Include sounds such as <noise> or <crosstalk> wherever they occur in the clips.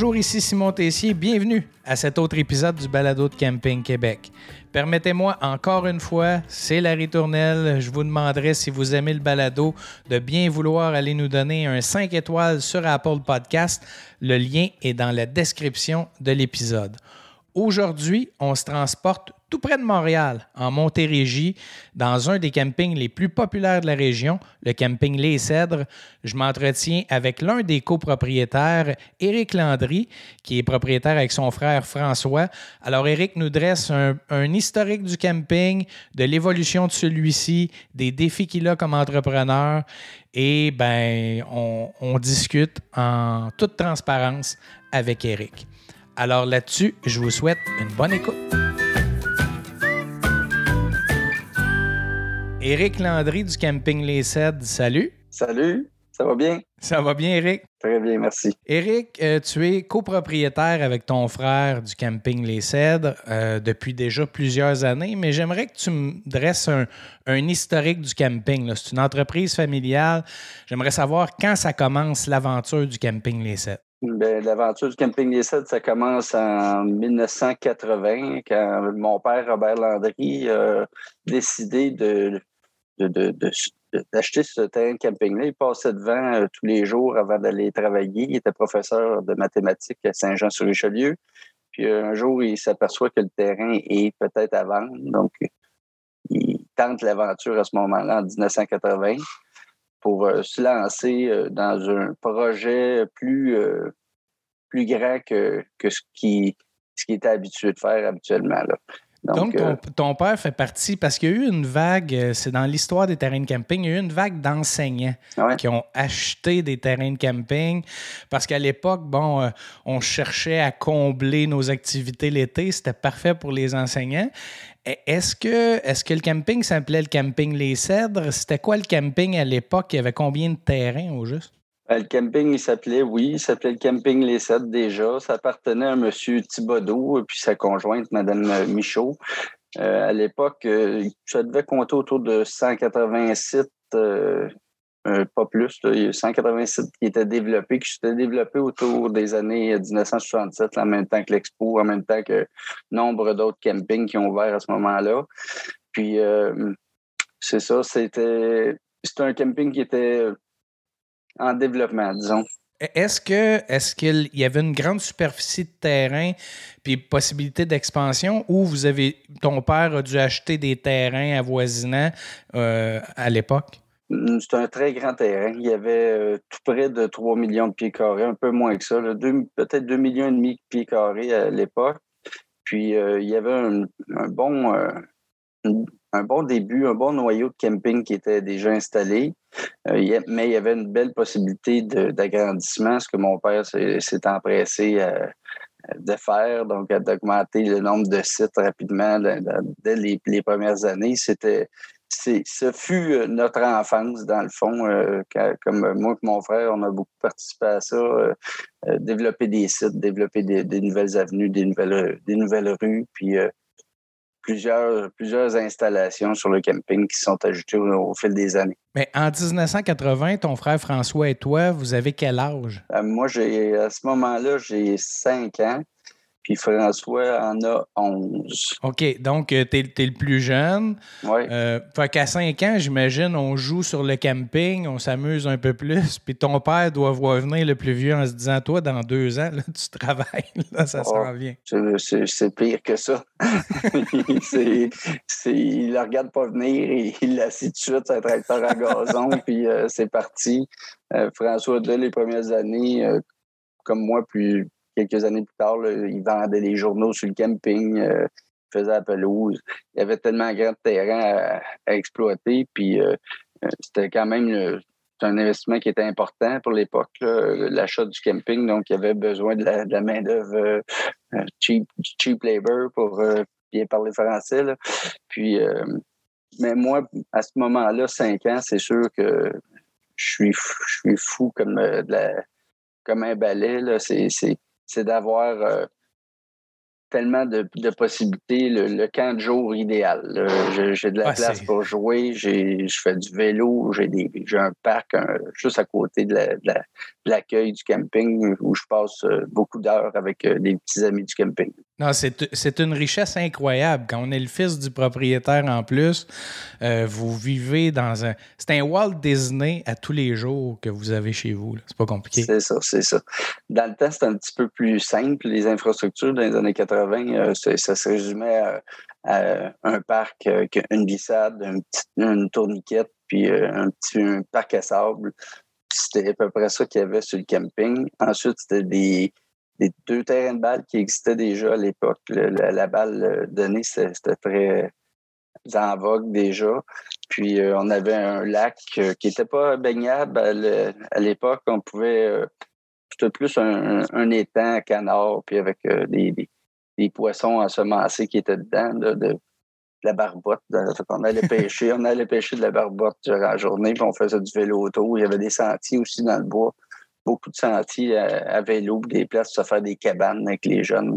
Bonjour, ici Simon Tessier. Bienvenue à cet autre épisode du Balado de Camping Québec. Permettez-moi encore une fois, c'est la ritournelle. Je vous demanderai si vous aimez le balado de bien vouloir aller nous donner un 5 étoiles sur Apple Podcast. Le lien est dans la description de l'épisode. Aujourd'hui, on se transporte tout près de Montréal, en Montérégie, dans un des campings les plus populaires de la région, le camping Les Cèdres. Je m'entretiens avec l'un des copropriétaires, Éric Landry, qui est propriétaire avec son frère François. Alors, Éric nous dresse un, historique du camping, de l'évolution de celui-ci, des défis qu'il a comme entrepreneur. Et ben, on, on discute en toute transparence avec Éric. Alors là-dessus, je vous souhaite une bonne écoute. Éric Landry du Camping Les Cèdres, salut. Salut, ça va bien? Ça va bien, Éric? Très bien, merci. Éric, euh, tu es copropriétaire avec ton frère du Camping Les Cèdres euh, depuis déjà plusieurs années, mais j'aimerais que tu me dresses un, un historique du camping. C'est une entreprise familiale. J'aimerais savoir quand ça commence l'aventure du Camping Les Cèdres. Ben, L'aventure du camping des Cèdres, ça commence en 1980, quand mon père, Robert Landry, a décidé de, d'acheter ce terrain de camping-là. Il passait devant euh, tous les jours avant d'aller travailler. Il était professeur de mathématiques à Saint-Jean-sur-Richelieu. Puis euh, un jour, il s'aperçoit que le terrain est peut-être à vendre. Donc, il tente l'aventure à ce moment-là, en 1980, pour euh, se lancer dans un projet plus, plus grand que, ce qui ce qu'il était habitué de faire habituellement. Donc, euh, ton, ton père fait partie, parce qu'il y a eu une vague, euh, c'est dans l'histoire des terrains de camping, il y a eu une vague d'enseignants Ouais. qui ont acheté des terrains de camping, parce qu'à l'époque, bon, euh, on cherchait à combler nos activités l'été, c'était parfait pour les enseignants. Est-ce que, est que le camping s'appelait le camping Les Cèdres? C'était quoi le camping à l'époque? Il y avait combien de terrains au juste? Ben, Le camping, il s'appelait, oui, il s'appelait le camping Les Sept déjà. Ça appartenait à M. Thibodeau et puis sa conjointe, Mme Michaud. Euh, à l'époque, euh, ça devait compter autour de 180 sites, euh, euh, pas plus. Il y a 180 sites qui étaient développés, qui s'étaient développés autour des années 1967, en même temps que l'Expo, en même temps que nombre d'autres campings qui ont ouvert à ce moment-là. Puis, euh, c'est ça, c'était, c'était un camping qui était en développement, disons. Est-ce que est-ce qu'il y avait une grande superficie de terrain puis possibilité d'expansion ou vous avez ton père a dû acheter des terrains avoisinants euh, à l'époque? Mm, C'est un très grand terrain. Il y avait euh, tout près de 3 millions de pieds carrés, un peu moins que ça, peut-être 2 millions et demi de pieds carrés à l'époque. Puis euh, il y avait un, un bon, un bon début, un bon noyau de camping qui était déjà installé. Euh, mais il y avait une belle possibilité d'agrandissement, ce que mon père s'est empressé à- de faire, donc à- d'augmenter le nombre de sites rapidement de- de- dès les, premières années. C'était ce fut euh, notre enfance, dans le fond. euh, comme euh, moi et mon frère, on a beaucoup participé à ça. euh, euh, développer des sites, développer des, des nouvelles avenues, des nouvelles, euh, des nouvelles rues, puis euh, plusieurs, plusieurs installations sur le camping qui se sont ajoutées au, au fil des années. Mais en 1980, ton frère François et toi, vous avez quel âge? Euh, moi, j'ai à ce moment-là, j'ai 5 ans, puis François en a 11. OK, donc tu es, le plus jeune. Ouais. Euh, fait qu'à 5 ans, j'imagine, on joue sur le camping, on s'amuse un peu plus, puis ton père doit voir venir le plus vieux en se disant Toi, dans deux ans, là, tu travailles, <laughs> là, ça Oh. s'en vient. C'est- pire que ça. <laughs> <laughs> Il le regarde pas venir et il l'assit tout de suite un tracteur à gazon, puis euh, c'est parti. Euh, François, dès les premières années, euh, comme moi, puis quelques années plus tard, là, il vendait les journaux sur le camping, euh, il faisait la pelouse. Il y avait tellement grand terrain à, à exploiter, puis euh, euh, c'était quand même un investissement qui était important pour l'époque, l'achat du camping. Donc, il y avait besoin de la, main-d'œuvre euh, euh, cheap, cheap labor pour bien parler français. Puis, mais moi, à ce moment-là, 5 ans, c'est sûr que je suis, fou- comme, comme un balai. C'est, c'est, d'avoir euh, tellement de, possibilités. Le, camp de jour idéal. J'ai de la place pour jouer, je fais du vélo, j'ai un parc juste à côté de l'accueil du camping où je passe euh, beaucoup d'heures avec euh, des petits amis du camping. Non, c'est une richesse incroyable. Quand on est le fils du propriétaire en plus, euh, vous vivez dans un. C'est un Walt Disney à tous les jours que vous avez chez vous. C'est pas compliqué. C'est ça, c'est ça. Dans le temps, c'était un petit peu plus simple. Les infrastructures dans les années 80, euh, ça se résumait à, un parc, euh, une glissade, une, tourniquette, puis un petit parc à sable. C'était à peu près ça qu'il y avait sur le camping. Ensuite, c'était des des deux terrains de balle qui existaient déjà à l'époque. La, balle euh, donnée, c'était très en vogue déjà. Puis euh, on avait un lac euh, qui n'était pas baignable à l'époque. On pouvait. C'était plus un, étang à canard, puis avec des, des, poissons ensemencés qui étaient dedans, de, la barbotte. On allait pêcher, on allait pêcher de la barbotte durant la journée, puis on faisait du vélo autour. Il y avait des sentiers aussi dans le bois beaucoup de sentiers à, vélo, des places pour se faire des cabanes avec les jeunes.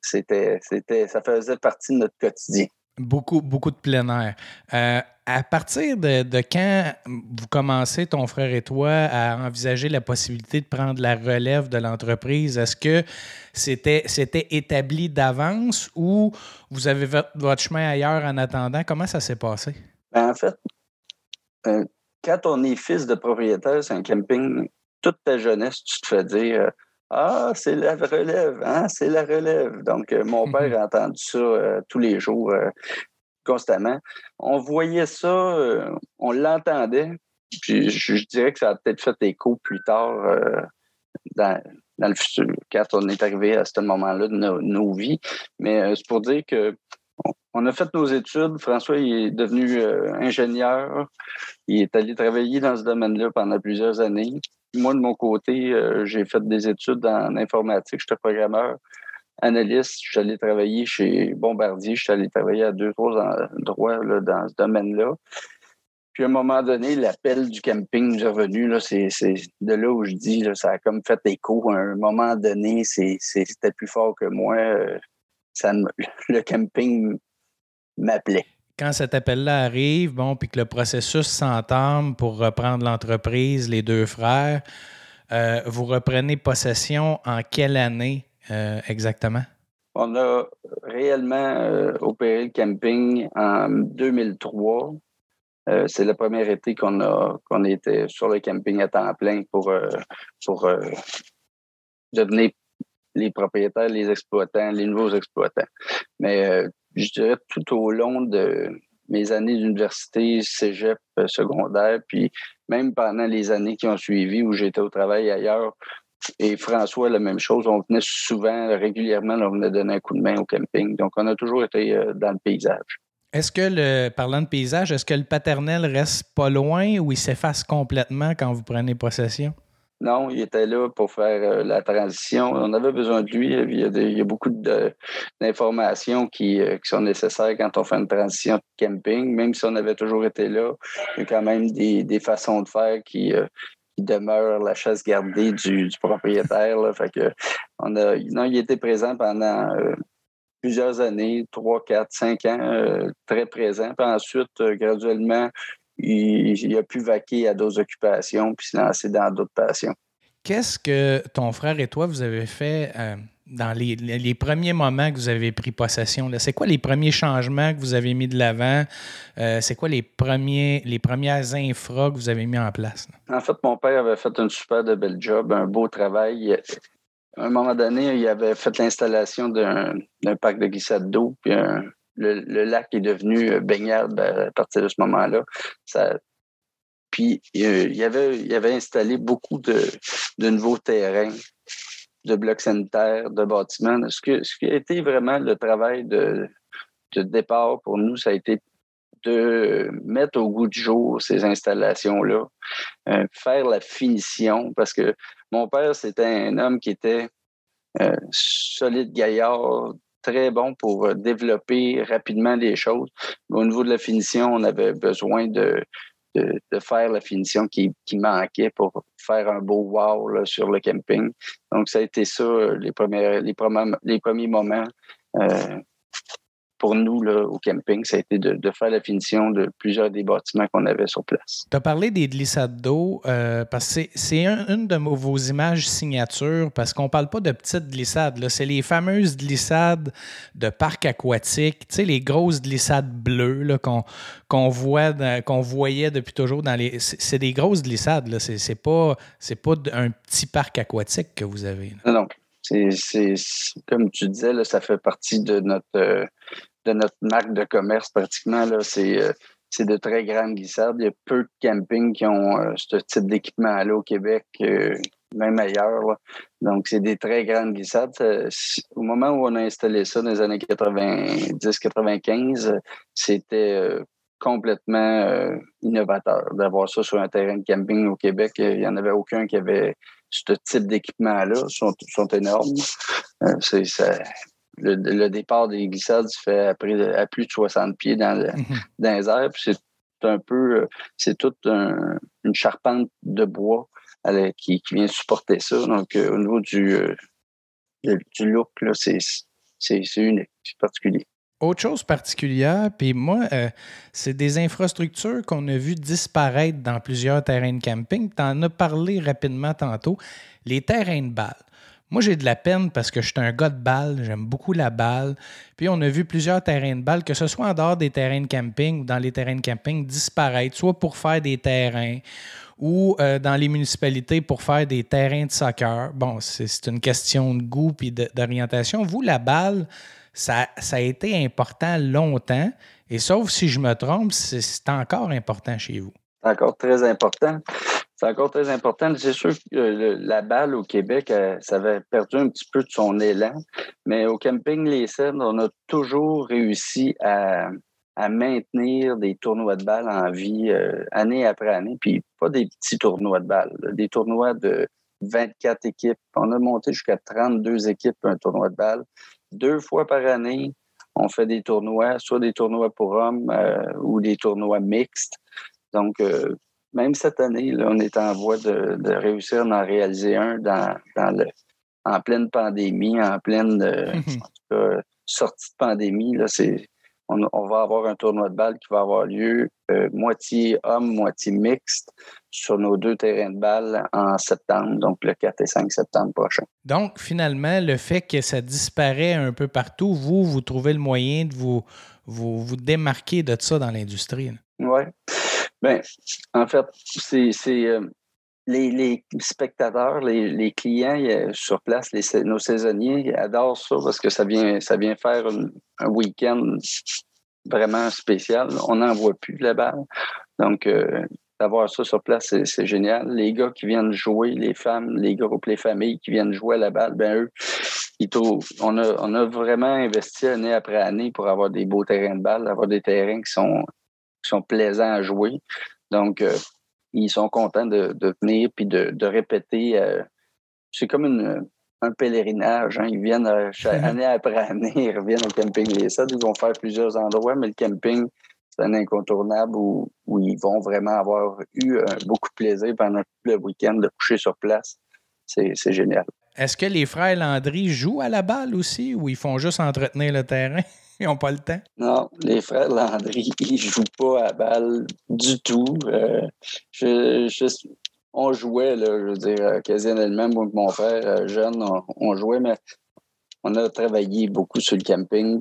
C'était, c'était, ça faisait partie de notre quotidien. Beaucoup, beaucoup de plein air. Euh, à partir de, quand vous commencez, ton frère et toi, à envisager la possibilité de prendre la relève de l'entreprise, est-ce que c'était, c'était établi d'avance ou vous avez votre chemin ailleurs en attendant? Comment ça s'est passé? Ben, en fait, euh, quand on est fils de propriétaire, c'est un camping, toute ta jeunesse, tu te fais dire Ah, c'est la relève, hein, c'est la relève. Donc, euh, mon père a entendu ça euh, tous les jours, euh, constamment. On voyait ça, on l'entendait. Puis je, dirais que ça a peut-être fait écho plus tard dans, le futur, quand on est arrivé à ce moment-là de nos vies. Mais c'est pour dire que on a fait nos études. François il est devenu euh, ingénieur. Il est allé travailler dans ce domaine-là pendant plusieurs années. Moi, de mon côté, euh, j'ai fait des études en informatique. J'étais programmeur, analyste. Je suis allé travailler chez Bombardier. Je suis allé travailler à deux, trois endroits dans ce domaine-là. Puis à un moment donné, l'appel du camping nous est revenu. c'est, de là où je dis, ça a comme fait écho. À un moment donné, c'était plus fort que moi. Euh, le camping m'appelait. Quand cet appel-là arrive, bon, puis que le processus s'entame pour reprendre l'entreprise, les deux frères, euh, vous reprenez possession en quelle année euh, exactement? On a réellement euh, opéré le camping en 2003. c'est le premier été qu'on a qu'on était sur le camping à temps plein pour, pour devenir les propriétaires, les exploitants, les nouveaux exploitants. Mais je dirais tout au long de mes années d'université, cégep, euh, secondaire, puis même pendant les années qui ont suivi où j'étais au travail ailleurs, et François, la même chose. On venait souvent, régulièrement, on venait donner un coup de main au camping. Donc, on a toujours été euh, dans le paysage. Est-ce que, le, parlant de paysage, est-ce que le paternel reste pas loin ou il s'efface complètement quand vous prenez possession? Non, il était là pour faire euh, la transition. On avait besoin de lui. Il y a, beaucoup d'informations euh, qui, sont nécessaires quand on fait une transition de camping. Même si on avait toujours été là, il y a quand même des, façons de faire qui, euh, demeurent la chasse gardée du, propriétaire. Fait que non, il était présent pendant plusieurs années, trois, quatre, cinq ans, très présent. Puis ensuite, graduellement, il, a pu vaquer à d'autres occupations puis se lancer dans d'autres passions. Qu'est-ce que ton frère et toi, vous avez fait euh, dans les, premiers moments que vous avez pris possession? C'est quoi les premiers changements que vous avez mis de l'avant? Euh, c'est quoi les, premiers, les premières infras que vous avez mis en place? En fait, mon père avait fait un super de bel job, un beau travail. À un moment donné, il avait fait l'installation d'un parc de glissade d'eau, puis un, le, lac est devenu euh, baignable à partir de ce moment-là. puis euh, il, avait, avait installé beaucoup de, nouveaux terrains, de blocs sanitaires, de bâtiments. Ce, qui a été vraiment le travail de, départ pour nous, ça a été de mettre au goût du jour ces installations-là, euh, faire la finition, parce que mon père, c'était un homme qui était solide gaillard, très bon pour euh, développer rapidement les choses. au niveau de la finition, on avait besoin de, de, faire la finition qui, manquait pour faire un beau wow sur le camping. Donc, ça a été ça les, premiers, les, les premiers moments. Euh, pour nous, là, au camping, ça a été de, faire la finition de plusieurs des bâtiments qu'on avait sur place. Tu as parlé des glissades d'eau, euh, parce que c'est une de vos images signatures, parce qu'on ne parle pas de petites glissades. C'est les fameuses glissades de parc aquatique, tu sais, les grosses glissades bleues qu'on voit qu'on voyait depuis toujours dans les. C'est des grosses glissades, Ce n'est pas, pas un petit parc aquatique que vous avez. Non, c'est comme tu disais, là, ça fait partie de notre euh, de notre marque de commerce pratiquement. Euh, c'est de très grandes glissades. Il y a peu de campings qui ont euh, ce type d'équipement-là au Québec, même ailleurs. Donc, c'est des très grandes glissades. au moment où on a installé ça dans les années 90-95, c'était complètement innovateur d'avoir ça sur un terrain de camping au Québec. Il n'y en avait aucun qui avait ce type d'équipement-là. Ils sont, sont énormes. c'est, le, départ des glissades se fait à plus de 60 pieds dans, le, mhm. les airs. c'est un peu, euh, c'est toute une charpente de bois qui, vient supporter ça. Donc, euh, au niveau du, euh, du look, c'est unique, c'est particulier. Autre chose particulière, puis moi, c'est des infrastructures qu'on a vues disparaître dans plusieurs terrains de camping. Tu en as parlé rapidement tantôt. Les terrains de balles. Moi, j'ai de la peine parce que je suis un gars de balle, j'aime beaucoup la balle. Puis on a vu plusieurs terrains de balle, que ce soit en dehors des terrains de camping ou dans les terrains de camping, disparaître, soit pour faire des terrains ou euh, dans les municipalités pour faire des terrains de soccer. Bon, c'est une question de goût et d'orientation. Vous, la balle, ça, ça, a été important longtemps. Et sauf si je me trompe, c'est encore important chez vous. Encore très important. C'est encore très important. C'est sûr que la balle au Québec, euh, ça avait perdu un petit peu de son élan, mais au camping Les Cèdres, on a toujours réussi à, maintenir des tournois de balles en vie euh, année après année, puis pas des petits tournois de balles, des tournois de 24 équipes. On a monté jusqu'à 32 équipes un tournoi de balles. Deux fois par année, on fait des tournois, soit des tournois pour hommes euh, ou des tournois mixtes. Donc, même cette année, on est en voie de, réussir à en réaliser un dans, le, en pleine pandémie, en pleine euh, <laughs> sortie de pandémie. Là, on, va avoir un tournoi de balle qui va avoir lieu euh, moitié homme, moitié mixte sur nos deux terrains de balle en septembre, donc le 4 et 5 septembre prochain. Donc, finalement, le fait que ça disparaît un peu partout, vous, vous trouvez le moyen de vous, vous, vous démarquer de ça dans l'industrie? Oui. Bien, en fait, c'est euh, les, spectateurs, les, clients sur place, nos saisonniers adorent ça parce que ça vient, ça vient faire un week-end vraiment spécial. On n'en voit plus la balle. Donc, euh, d'avoir ça sur place, c'est génial. Les gars qui viennent jouer, les femmes, les groupes, les familles qui viennent jouer à la balle, ben eux, ils on, a, on a vraiment investi année après année pour avoir des beaux terrains de balle, avoir des terrains qui sont sont plaisants à jouer. Donc, euh, ils sont contents de, venir puis de, répéter. Euh, c'est comme un pèlerinage. Hein. Ils viennent euh, <laughs> année après année, ils reviennent au camping Les Sades. Ils vont faire plusieurs endroits, mais le camping, c'est un incontournable où, ils vont vraiment avoir eu beaucoup de plaisir pendant le week-end de coucher sur place. C'est génial. Est-ce que les frères Landry jouent à la balle aussi ou ils font juste entretenir le terrain? <laughs> <laughs> Ils n'ont pas le temps. Non, les frères Landry, <laughs> ils ne jouent pas à balle du tout. Euh, on jouait, là, je veux dire, occasionnellement, moi et mon frère euh, jeune, on, jouait, mais on a travaillé beaucoup sur le camping.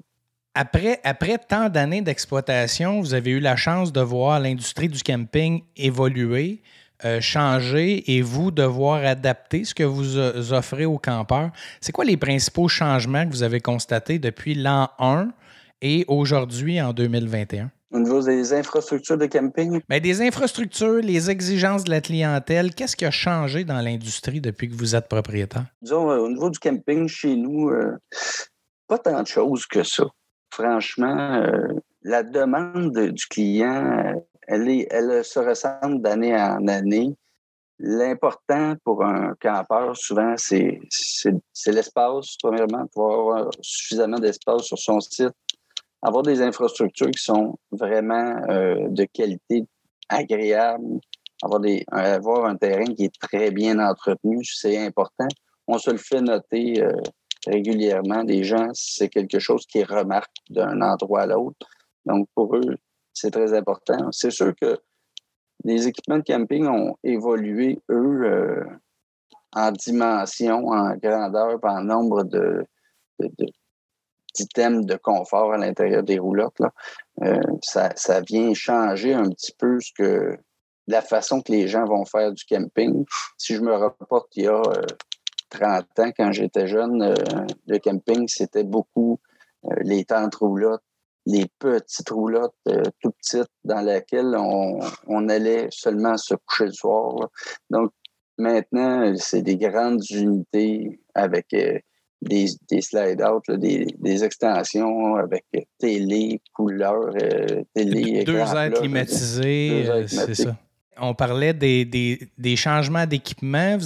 Après, après tant d'années d'exploitation, vous avez eu la chance de voir l'industrie du camping évoluer. Euh, changer et vous devoir adapter ce que vous offrez aux campeurs. C'est quoi les principaux changements que vous avez constatés depuis l'an 1 et aujourd'hui en 2021? Au niveau des infrastructures de camping? Bien, des infrastructures, les exigences de la clientèle, qu'est-ce qui a changé dans l'industrie depuis que vous êtes propriétaire? Disons, euh, au niveau du camping, chez nous, euh, pas tant de choses que ça. Franchement, euh, la demande du client, elle, est, elle se ressemble d'année en année. L'important pour un campeur, souvent, c'est l'espace, premièrement, pour avoir suffisamment d'espace sur son site avoir des infrastructures qui sont vraiment euh, de qualité agréable, avoir, des, avoir un terrain qui est très bien entretenu, c'est important. On se le fait noter euh, régulièrement. Les gens, c'est quelque chose qui remarque d'un endroit à l'autre. Donc, pour eux, c'est très important. C'est sûr que les équipements de camping ont évolué, eux, euh, en dimension, en grandeur, en nombre de confort à l'intérieur des roulottes. Euh, ça, ça, vient changer un petit peu ce que la façon que les gens vont faire du camping. Si je me reporte il y a 30 euh, ans, quand j'étais jeune, euh, le camping, c'était beaucoup les tentes roulottes, les petites roulottes tout petites dans lesquelles on, on, allait seulement se coucher le soir. Donc, maintenant, c'est des grandes unités avec des, des slide-out, des, extensions avec télé, couleur, euh, télé. Deux airs climatisés, euh, c'est ça. On parlait des, des changements d'équipement.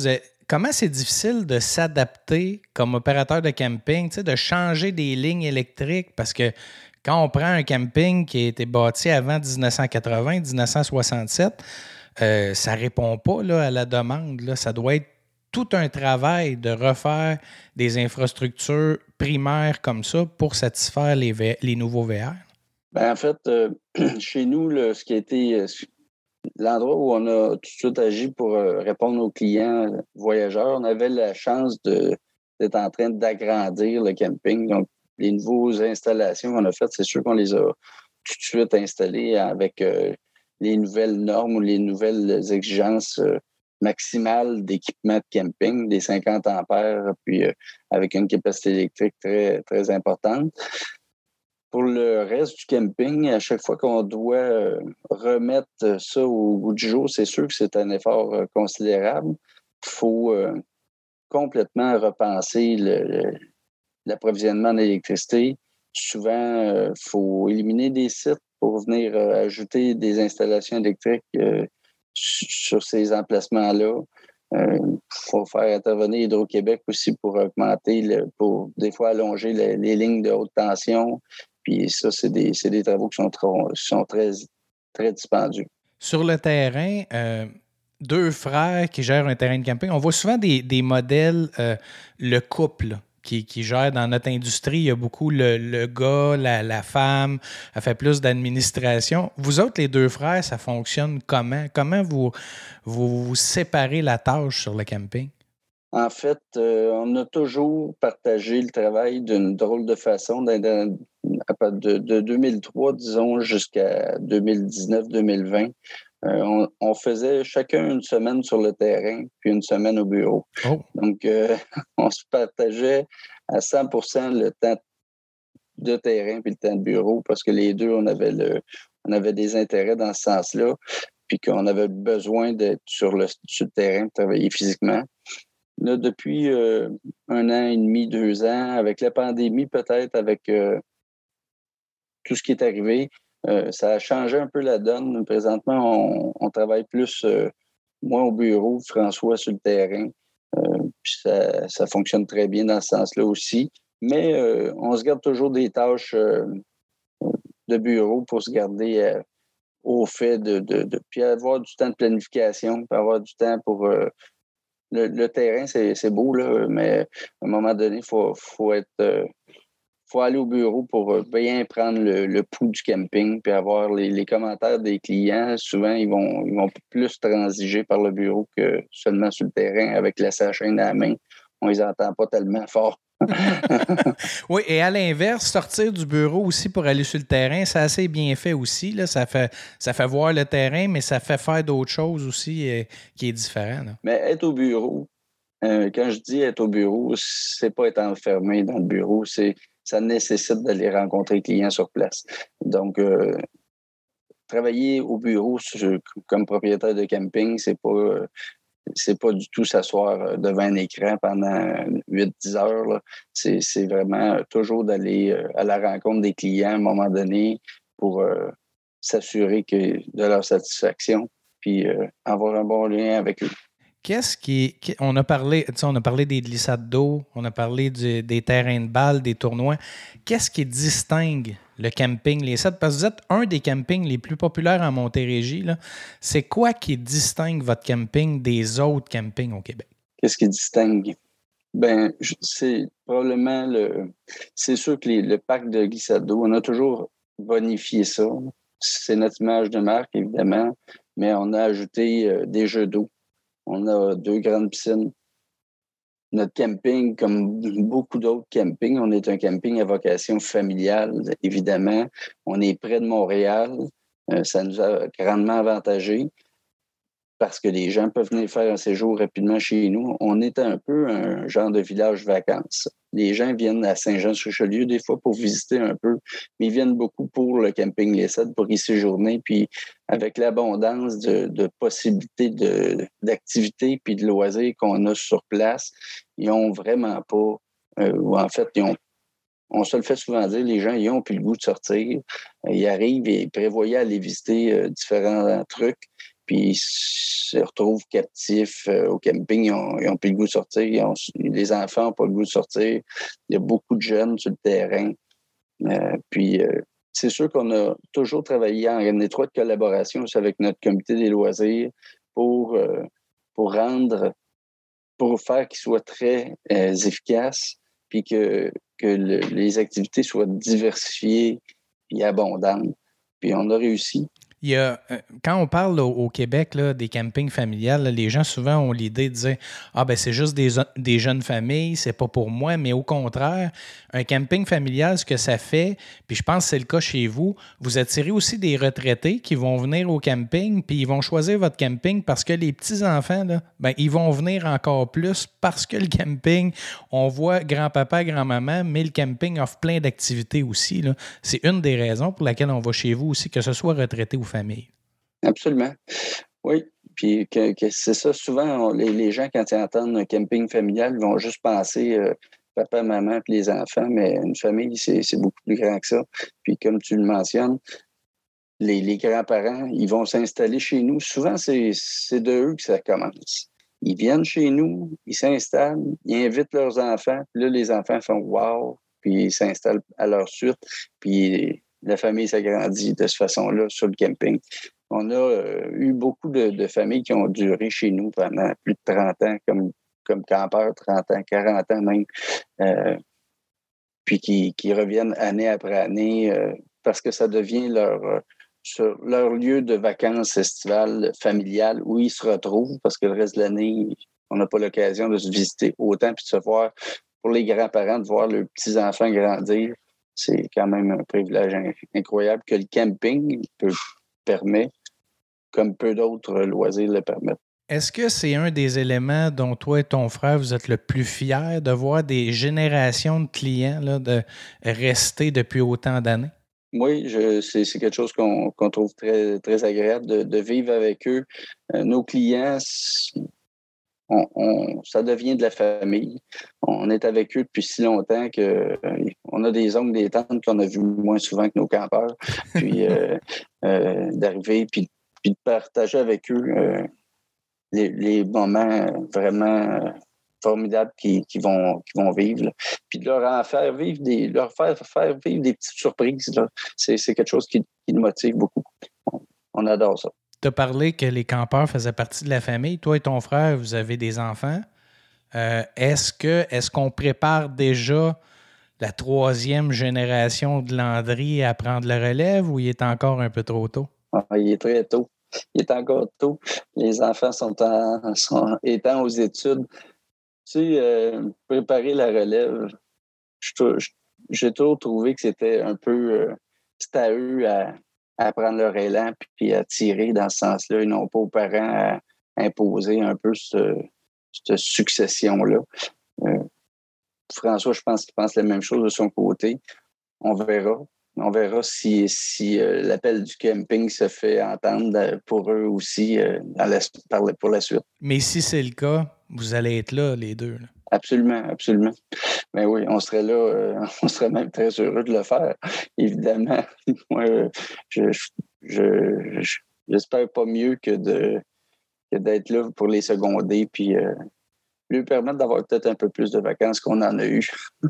Comment c'est difficile de s'adapter comme opérateur de camping, de changer des lignes électriques? Parce que quand on prend un camping qui a été bâti avant 1980-1967, euh, ça ne répond pas là, à la demande. Là. Ça doit être tout un travail de refaire des infrastructures primaires comme ça pour satisfaire les, nouveaux VR? Ben, en fait, euh, <clears throat> chez nous, ce qui a été euh, l'endroit où on a tout de suite agi pour euh, répondre aux clients voyageurs, on avait la chance d'être en train d'agrandir le camping. Donc, les nouvelles installations qu'on a faites, c'est sûr qu'on les a tout de suite installées avec les nouvelles normes ou les nouvelles exigences maximale d'équipement de camping, des 50 ampères, puis euh, avec une capacité électrique très, très importante. Pour le reste du camping, à chaque fois qu'on doit euh, remettre ça au bout du jour, c'est sûr que c'est un effort euh, considérable. Il faut complètement repenser l'approvisionnement d'électricité. Souvent, il faut éliminer des sites pour venir ajouter des installations électriques sur ces emplacements-là. Il euh, faut faire intervenir Hydro-Québec aussi pour augmenter, pour des fois allonger les, lignes de haute tension. Puis ça, c'est des, travaux qui sont, sont très, très dispendieux. Sur le terrain, euh, deux frères qui gèrent un terrain de camping, on voit souvent des, des modèles, euh, le couple qui, gère dans notre industrie. Il y a beaucoup le, gars, la, femme, elle fait plus d'administration. Vous autres, les deux frères, ça fonctionne comment? Comment vous, vous, séparez la tâche sur le camping? En fait, euh, on a toujours partagé le travail d'une drôle de façon. De, de, de 2003, disons, jusqu'à 2019-2020. Euh, on, faisait chacun une semaine sur le terrain, puis une semaine au bureau. Oh. Donc, euh, <laughs> on se partageait à 100 le temps de terrain puis le temps de bureau parce que les deux, on avait, le, on avait des intérêts dans ce sens-là, puis qu'on avait besoin d'être sur le, sur le terrain, de travailler physiquement. Là, depuis euh, un an et demi, deux ans, avec la pandémie, peut-être, avec tout ce qui est arrivé, euh, ça a changé un peu la donne. Présentement, on, travaille plus, euh, au bureau, François sur le terrain. Euh, puis ça, fonctionne très bien dans ce sens-là aussi. Mais on se garde toujours des tâches de bureau pour se garder au fait de, Puis avoir du temps de planification, puis avoir du temps pour. Le, le, terrain, c'est beau, là, mais à un moment donné, il faut, faut être faut aller au bureau pour euh, bien prendre le, pouls du camping puis avoir les, commentaires des clients. Souvent, ils vont, ils vont plus transiger par le bureau que seulement sur le terrain avec la chaîne à la main. On les entend pas tellement fort. <laughs> oui, et à l'inverse, sortir du bureau aussi pour aller sur le terrain, c'est assez bien fait aussi. Là. Ça, fait, ça fait voir le terrain, mais ça fait faire d'autres choses aussi euh, qui est différent. Mais être au bureau, euh, quand je dis être au bureau, c'est pas être enfermé dans le bureau, c'est ça nécessite d'aller rencontrer les clients sur place. Donc, euh, travailler au bureau comme propriétaire de camping, c'est pas c'est pas du tout s'asseoir euh, devant un écran pendant 8-10 heures. C'est vraiment toujours d'aller euh, à la rencontre des clients à un moment donné pour s'assurer de leur satisfaction puis avoir un bon lien avec eux. Qu'est-ce qui, on a parlé, on a parlé des glissades d'eau, on a parlé des terrains de balles, des tournois. Qu'est-ce qui distingue le camping Les Sept? Parce que vous êtes un des campings les plus populaires en Montérégie. C'est quoi qui distingue votre camping des autres campings au Québec? Qu'est-ce qui distingue? Ben, c'est probablement le. C'est sûr que le parc de glissade d'eau, on a toujours bonifié ça. C'est notre image de marque, évidemment, mais on a ajouté euh, des jeux d'eau on a deux grandes piscines. Notre camping, comme beaucoup d'autres campings, on est un camping à vocation familiale, évidemment. On est près de Montréal. Euh, ça nous a grandement avantagé parce que les gens peuvent venir faire un séjour rapidement chez nous. On est un peu un genre de village vacances. Les gens viennent à Saint-Jean-sur-Richelieu des fois pour visiter un peu, mais ils viennent beaucoup pour le camping Les Sept, pour y séjourner. Puis avec l'abondance de, possibilités d'activités puis de loisirs qu'on a sur place, ils n'ont vraiment pas, euh, ou en fait, ils ont on se le fait souvent dire, les gens, ils ont plus le goût de sortir. Ils arrivent et prévoyaient aller visiter euh, différents trucs puis se retrouvent captifs euh, au camping. Ils n'ont plus le goût de sortir. les enfants n'ont pas le goût de sortir. Il y a beaucoup de jeunes sur le terrain. Euh, puis euh, c'est sûr qu'on a toujours travaillé en étroite collaboration avec notre comité des loisirs pour, pour rendre, pour faire qu'ils soient très efficaces, puis que, que les activités soient diversifiées et abondantes. Puis on a réussi. Il y a, euh, quand on parle au, Québec là, des campings familiales, les gens souvent ont l'idée de dire Ah, ben c'est juste des, des, jeunes familles, c'est pas pour moi, mais au contraire, un camping familial, ce que ça fait, puis je pense que c'est le cas chez vous, vous attirez aussi des retraités qui vont venir au camping, puis ils vont choisir votre camping parce que les petits-enfants, ben, ils vont venir encore plus parce que le camping, on voit grand-papa, grand-maman, mais le camping offre plein d'activités aussi. C'est une des raisons pour laquelle on va chez vous aussi, que ce soit retraité ou Absolument. Oui. Puis que, c'est ça, souvent, les, gens, quand ils entendent un camping familial, vont juste penser euh, papa, maman, puis les enfants, mais une famille, c'est beaucoup plus grand que ça. Puis comme tu le mentionnes, les, grands-parents, ils vont s'installer chez nous. Souvent, c'est de eux que ça commence. Ils viennent chez nous, ils s'installent, ils invitent leurs enfants, puis là, les enfants font Wow, puis ils s'installent à leur suite. Puis la famille s'agrandit de cette façon-là sur le camping. On a euh, eu beaucoup de, familles qui ont duré chez nous pendant plus de 30 ans, comme, comme campeurs, 30 ans, 40 ans même, euh, puis qui, reviennent année après année euh, parce que ça devient leur, leur lieu de vacances estivales familiales où ils se retrouvent parce que le reste de l'année, on n'a pas l'occasion de se visiter autant puis de se voir, pour les grands-parents, de voir leurs petits-enfants grandir c'est quand même un privilège incroyable que le camping peut permettre, comme peu d'autres loisirs le permettent. Est-ce que c'est un des éléments dont toi et ton frère, vous êtes le plus fiers de voir des générations de clients là, de rester depuis autant d'années? Oui, c'est quelque chose qu'on trouve très, très agréable de, vivre avec eux. Euh, nos clients, on, ça devient de la famille. On est avec eux depuis si longtemps que euh, on a des oncles, des tantes qu'on a vus moins souvent que nos campeurs. Puis euh, <laughs> euh, d'arriver puis, de partager avec eux les, moments vraiment formidables qu'ils vont, vont vivre. Puis de leur faire vivre des, leur faire, faire vivre des petites surprises. C'est quelque chose qui, qui nous motive beaucoup. on adore ça. Tu as parlé que les campeurs faisaient partie de la famille. Toi et ton frère, vous avez des enfants. Euh, est-ce que est-ce qu'on prépare déjà la troisième génération de Landry à prendre la relève ou il est encore un peu trop tôt? Ah, il est très tôt. Il est encore tôt. Les enfants sont, en, sont étant aux études. Tu sais, euh, préparer la relève, j'ai toujours trouvé que c'était un peu. Euh, c'était à eux à, à prendre leur élan puis à tirer dans ce sens-là et non pas aux parents à imposer un peu cette succession-là. Euh, François, je pense qu'il pense la même chose de son côté. On verra. On verra si, si euh, l'appel du camping se fait entendre pour eux aussi euh, pour la suite. Mais si c'est le cas, vous allez être là, les deux. Absolument, absolument. Mais oui, on serait là, euh, <laughs> on serait même très heureux de le faire, évidemment. <laughs> Moi, je, je, j'espère pas mieux que de que d'être là pour les seconder, puis euh, lui permettre d'avoir peut-être un peu plus de vacances qu'on en a eu. <laughs>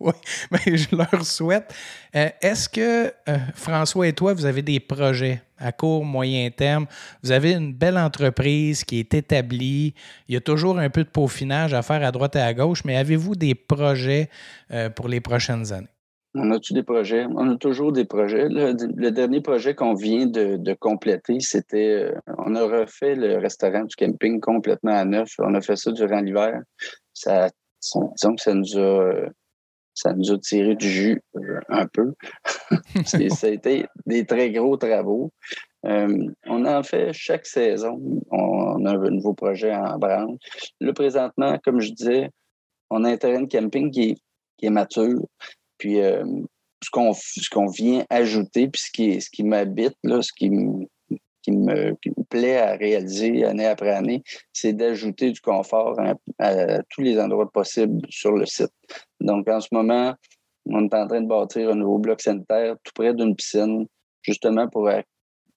oui, mais je leur souhaite. Euh, est-ce que euh, François et toi, vous avez des projets? À court, moyen terme? Vous avez une belle entreprise qui est établie. Il y a toujours un peu de peaufinage à faire à droite et à gauche, mais avez-vous des projets pour les prochaines années? On a-tu des projets? On a toujours des projets. Le, dernier projet qu'on vient de, compléter, c'était euh, on a refait le restaurant du camping complètement à neuf. On a fait ça durant l'hiver. Ça, disons que ça nous a ça nous a tiré du jus euh, un peu. <laughs> ça a été des très gros travaux. Euh, on en fait chaque saison. On, a un nouveau projet en branle. Là, présentement, comme je disais, on a un terrain de camping qui qui est mature. Puis euh, ce qu'on vient ajouter, puis ce qui, ce qui m'habite, ce qui, qui, me, plaît à réaliser année après année, c'est d'ajouter du confort à, tous les endroits possibles sur le site. Donc en ce moment, on est en train de bâtir un nouveau bloc sanitaire tout près d'une piscine, justement pour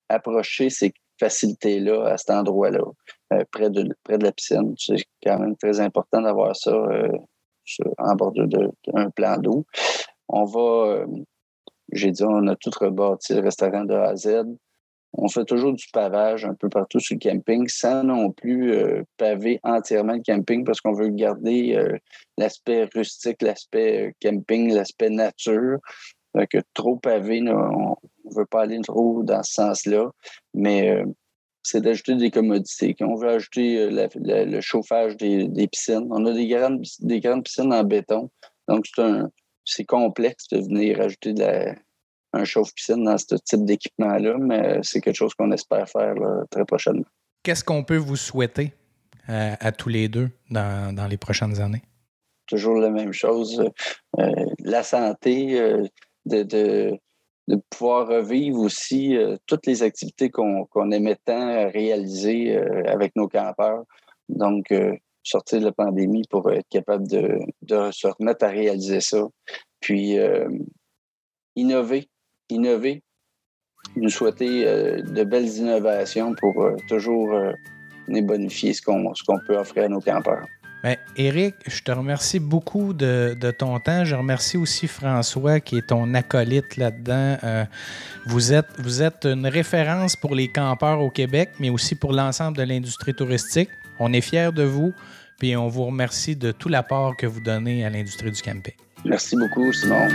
approcher ces facilités-là à cet endroit-là, euh, près, de, près de la piscine. C'est quand même très important d'avoir ça euh, en bord d'un plan d'eau. On va, euh, j'ai dit, on a tout rebâti le restaurant de A à Z. On fait toujours du pavage un peu partout sur le camping sans non plus euh, paver entièrement le camping parce qu'on veut garder euh, l'aspect rustique, l'aspect camping, l'aspect nature. trop pavé, on ne veut pas aller trop dans ce sens-là. Mais c'est d'ajouter des commodités. On veut ajouter le chauffage des, piscines. On a des grandes, des grandes piscines en béton. Donc, c'est complexe de venir ajouter un chauffe-piscine dans ce type d'équipement-là, mais c'est quelque chose qu'on espère faire très prochainement. Qu'est-ce qu'on peut vous souhaiter euh, à, tous les deux dans, les prochaines années? Toujours la même chose. Euh, la santé, euh, de, pouvoir revivre aussi toutes les activités qu'on aimait tant réaliser avec nos campeurs. Donc, sortir de la pandémie pour être capable de, se remettre à réaliser ça. Puis euh, innover, innover, nous souhaiter euh, de belles innovations pour euh, toujours bonifier ce qu'on peut offrir à nos campeurs. Bien, Éric, je te remercie beaucoup de, ton temps. Je remercie aussi François qui est ton acolyte là-dedans. vous, êtes, vous êtes une référence pour les campeurs au Québec, mais aussi pour l'ensemble de l'industrie touristique. On est fiers de vous, puis on vous remercie de tout l'apport que vous donnez à l'industrie du camping. Merci beaucoup, Simon.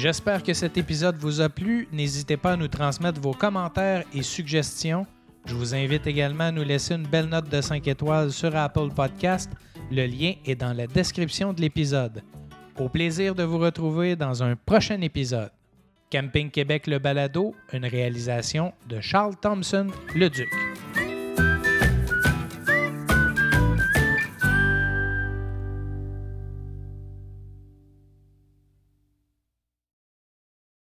J'espère que cet épisode vous a plu. N'hésitez pas à nous transmettre vos commentaires et suggestions. Je vous invite également à nous laisser une belle note de 5 étoiles sur Apple Podcast. Le lien est dans la description de l'épisode. Au plaisir de vous retrouver dans un prochain épisode. Camping Québec Le Balado, une réalisation de Charles Thompson, le Duc.